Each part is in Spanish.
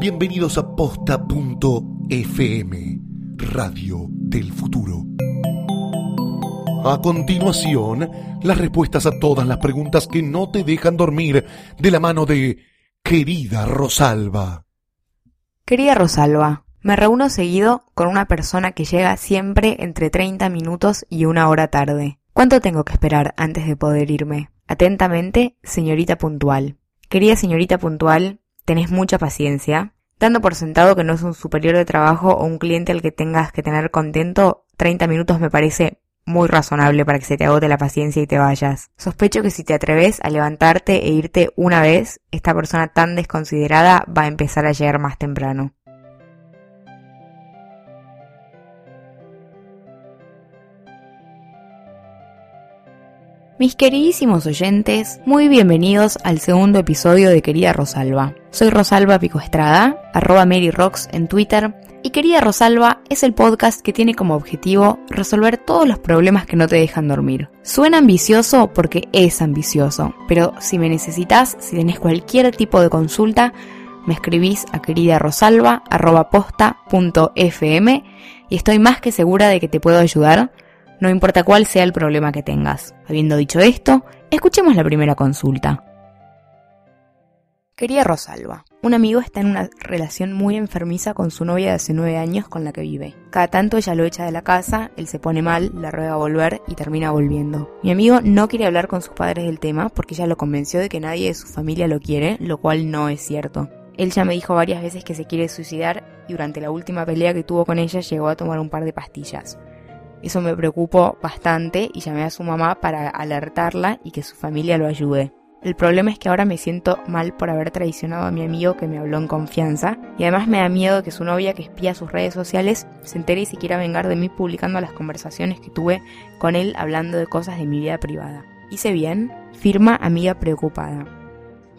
Bienvenidos a posta.fm, Radio del Futuro. A continuación, las respuestas a todas las preguntas que no te dejan dormir de la mano de querida Rosalba. Querida Rosalba, me reúno seguido con una persona que llega siempre entre 30 minutos y una hora tarde. ¿Cuánto tengo que esperar antes de poder irme? Atentamente, señorita puntual. Querida señorita puntual, tenés mucha paciencia. Dando por sentado que no es un superior de trabajo o un cliente al que tengas que tener contento, 30 minutos me parece muy razonable para que se te agote la paciencia y te vayas. Sospecho que si te atreves a levantarte e irte una vez, esta persona tan desconsiderada va a empezar a llegar más temprano. Mis queridísimos oyentes, muy bienvenidos al segundo episodio de Querida Rosalba. Soy Rosalba Pico Estrada, arroba MaryRocks en Twitter, y Querida Rosalba es el podcast que tiene como objetivo resolver todos los problemas que no te dejan dormir. Suena ambicioso porque es ambicioso, pero si me necesitas, si tenés cualquier tipo de consulta, me escribís a queridarosalba.posta.fm y estoy más que segura de que te puedo ayudar no importa cuál sea el problema que tengas. Habiendo dicho esto, escuchemos la primera consulta. Quería Rosalba. Un amigo está en una relación muy enfermiza con su novia de hace nueve años con la que vive. Cada tanto ella lo echa de la casa, él se pone mal, la ruega a volver y termina volviendo. Mi amigo no quiere hablar con sus padres del tema porque ella lo convenció de que nadie de su familia lo quiere, lo cual no es cierto. Él ya me dijo varias veces que se quiere suicidar y durante la última pelea que tuvo con ella llegó a tomar un par de pastillas. Eso me preocupó bastante y llamé a su mamá para alertarla y que su familia lo ayude. El problema es que ahora me siento mal por haber traicionado a mi amigo que me habló en confianza y además me da miedo que su novia que espía sus redes sociales se entere y se quiera vengar de mí publicando las conversaciones que tuve con él hablando de cosas de mi vida privada. Hice bien, firma amiga preocupada.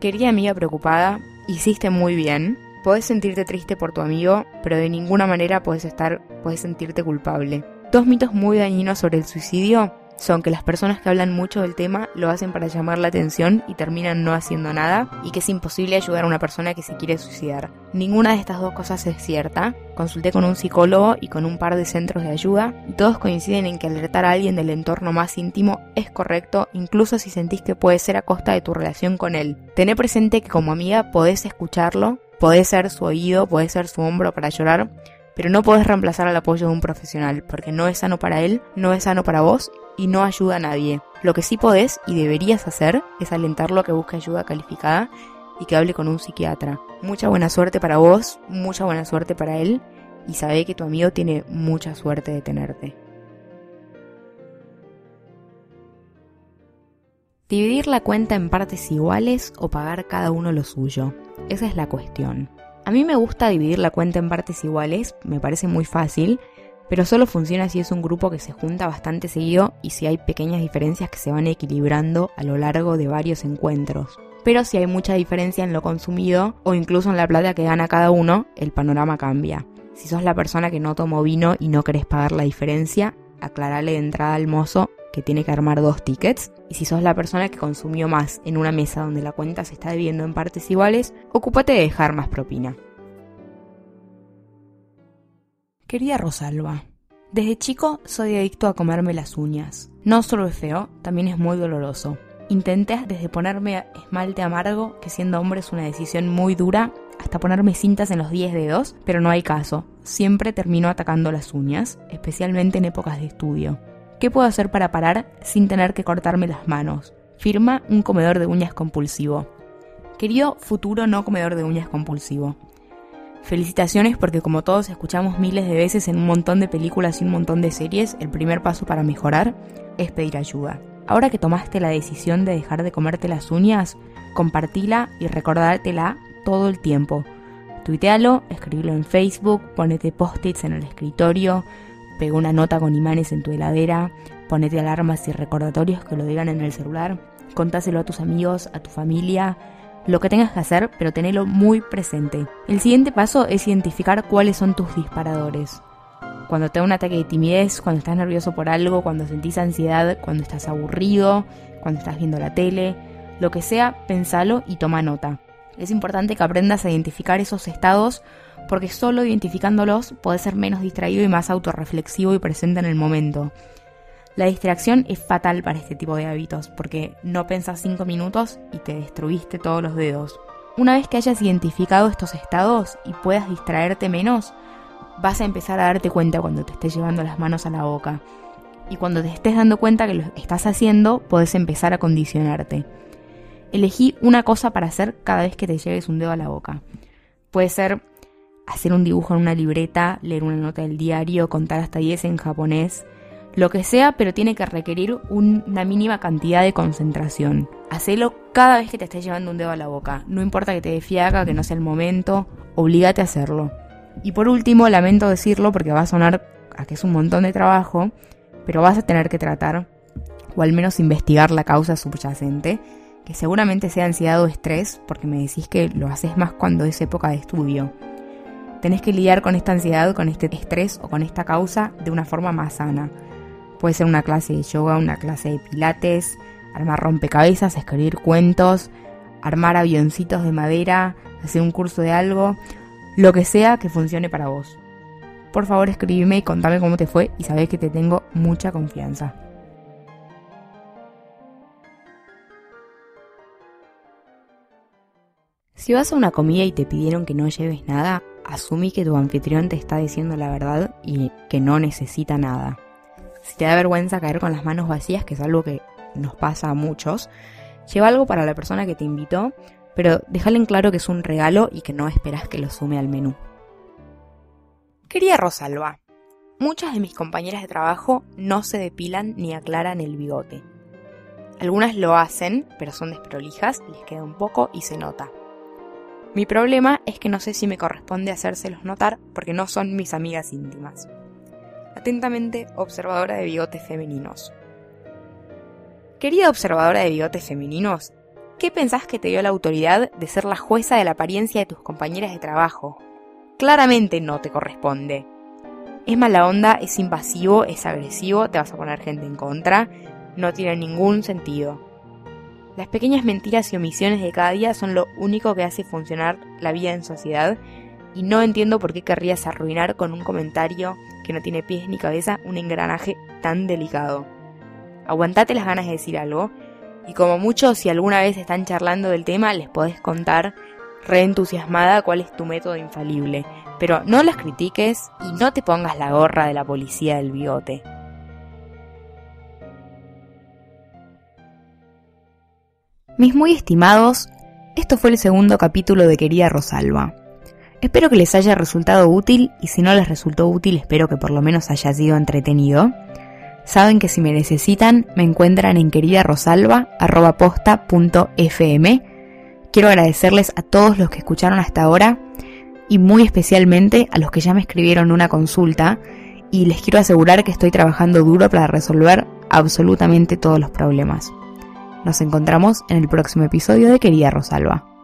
Querida amiga preocupada, hiciste muy bien. Podés sentirte triste por tu amigo, pero de ninguna manera puedes estar, puedes sentirte culpable. Dos mitos muy dañinos sobre el suicidio son que las personas que hablan mucho del tema lo hacen para llamar la atención y terminan no haciendo nada y que es imposible ayudar a una persona que se quiere suicidar. Ninguna de estas dos cosas es cierta. Consulté con un psicólogo y con un par de centros de ayuda y todos coinciden en que alertar a alguien del entorno más íntimo es correcto incluso si sentís que puede ser a costa de tu relación con él. Tené presente que como amiga podés escucharlo, podés ser su oído, podés ser su hombro para llorar, pero no podés reemplazar al apoyo de un profesional, porque no es sano para él, no es sano para vos y no ayuda a nadie. Lo que sí podés y deberías hacer es alentarlo a que busque ayuda calificada y que hable con un psiquiatra. Mucha buena suerte para vos, mucha buena suerte para él y sabe que tu amigo tiene mucha suerte de tenerte. Dividir la cuenta en partes iguales o pagar cada uno lo suyo. Esa es la cuestión. A mí me gusta dividir la cuenta en partes iguales, me parece muy fácil, pero solo funciona si es un grupo que se junta bastante seguido y si hay pequeñas diferencias que se van equilibrando a lo largo de varios encuentros. Pero si hay mucha diferencia en lo consumido o incluso en la plata que gana cada uno, el panorama cambia. Si sos la persona que no tomó vino y no querés pagar la diferencia, aclarale de entrada al mozo que tiene que armar dos tickets. Y si sos la persona que consumió más en una mesa donde la cuenta se está dividiendo en partes iguales, ocúpate de dejar más propina. Querida Rosalba, desde chico soy adicto a comerme las uñas. No solo es feo, también es muy doloroso. Intenté desde ponerme esmalte amargo, que siendo hombre es una decisión muy dura, hasta ponerme cintas en los 10 dedos, pero no hay caso. Siempre termino atacando las uñas, especialmente en épocas de estudio. ¿Qué puedo hacer para parar sin tener que cortarme las manos? Firma un comedor de uñas compulsivo. Querido futuro no comedor de uñas compulsivo. Felicitaciones porque como todos escuchamos miles de veces en un montón de películas y un montón de series, el primer paso para mejorar es pedir ayuda. Ahora que tomaste la decisión de dejar de comerte las uñas, compartila y recordártela todo el tiempo. Tuitealo, escribilo en Facebook, ponete post-its en el escritorio, pega una nota con imanes en tu heladera, ponete alarmas y recordatorios que lo digan en el celular, contáselo a tus amigos, a tu familia, lo que tengas que hacer, pero tenelo muy presente. El siguiente paso es identificar cuáles son tus disparadores. Cuando te da un ataque de timidez, cuando estás nervioso por algo, cuando sentís ansiedad, cuando estás aburrido, cuando estás viendo la tele, lo que sea, pensalo y toma nota. Es importante que aprendas a identificar esos estados porque solo identificándolos podés ser menos distraído y más autorreflexivo y presente en el momento. La distracción es fatal para este tipo de hábitos porque no pensas 5 minutos y te destruiste todos los dedos. Una vez que hayas identificado estos estados y puedas distraerte menos, vas a empezar a darte cuenta cuando te estés llevando las manos a la boca. Y cuando te estés dando cuenta que lo estás haciendo, podés empezar a condicionarte. Elegí una cosa para hacer cada vez que te lleves un dedo a la boca. Puede ser hacer un dibujo en una libreta, leer una nota del diario, contar hasta 10 en japonés, lo que sea, pero tiene que requerir una mínima cantidad de concentración. Hacelo cada vez que te estés llevando un dedo a la boca. No importa que te dé que no sea el momento, obligate a hacerlo. Y por último, lamento decirlo porque va a sonar a que es un montón de trabajo, pero vas a tener que tratar, o al menos investigar la causa subyacente, que seguramente sea ansiedad o estrés, porque me decís que lo haces más cuando es época de estudio. Tenés que lidiar con esta ansiedad, con este estrés o con esta causa de una forma más sana Puede ser una clase de yoga, una clase de pilates, armar rompecabezas, escribir cuentos, armar avioncitos de madera, hacer un curso de algo, lo que sea que funcione para vos. Por favor escríbeme y contame cómo te fue y sabés que te tengo mucha confianza. Si vas a una comida y te pidieron que no lleves nada, asumí que tu anfitrión te está diciendo la verdad y que no necesita nada. Si te da vergüenza caer con las manos vacías, que es algo que nos pasa a muchos, lleva algo para la persona que te invitó, pero déjale en claro que es un regalo y que no esperas que lo sume al menú. Querida Rosalba, muchas de mis compañeras de trabajo no se depilan ni aclaran el bigote. Algunas lo hacen, pero son desprolijas, les queda un poco y se nota. Mi problema es que no sé si me corresponde hacérselos notar porque no son mis amigas íntimas. Atentamente, observadora de bigotes femeninos. Querida observadora de bigotes femeninos, ¿qué pensás que te dio la autoridad de ser la jueza de la apariencia de tus compañeras de trabajo? Claramente no te corresponde. Es mala onda, es invasivo, es agresivo, te vas a poner gente en contra, no tiene ningún sentido. Las pequeñas mentiras y omisiones de cada día son lo único que hace funcionar la vida en sociedad y no entiendo por qué querrías arruinar con un comentario que no tiene pies ni cabeza un engranaje tan delicado. Aguantate las ganas de decir algo, y como mucho si alguna vez están charlando del tema, les podés contar reentusiasmada cuál es tu método infalible, pero no las critiques y no te pongas la gorra de la policía del bigote. Mis muy estimados, esto fue el segundo capítulo de Querida Rosalba. Espero que les haya resultado útil y si no les resultó útil espero que por lo menos haya sido entretenido. Saben que si me necesitan me encuentran en queridarosalba.posta.fm. Quiero agradecerles a todos los que escucharon hasta ahora y muy especialmente a los que ya me escribieron una consulta y les quiero asegurar que estoy trabajando duro para resolver absolutamente todos los problemas. Nos encontramos en el próximo episodio de Querida Rosalba.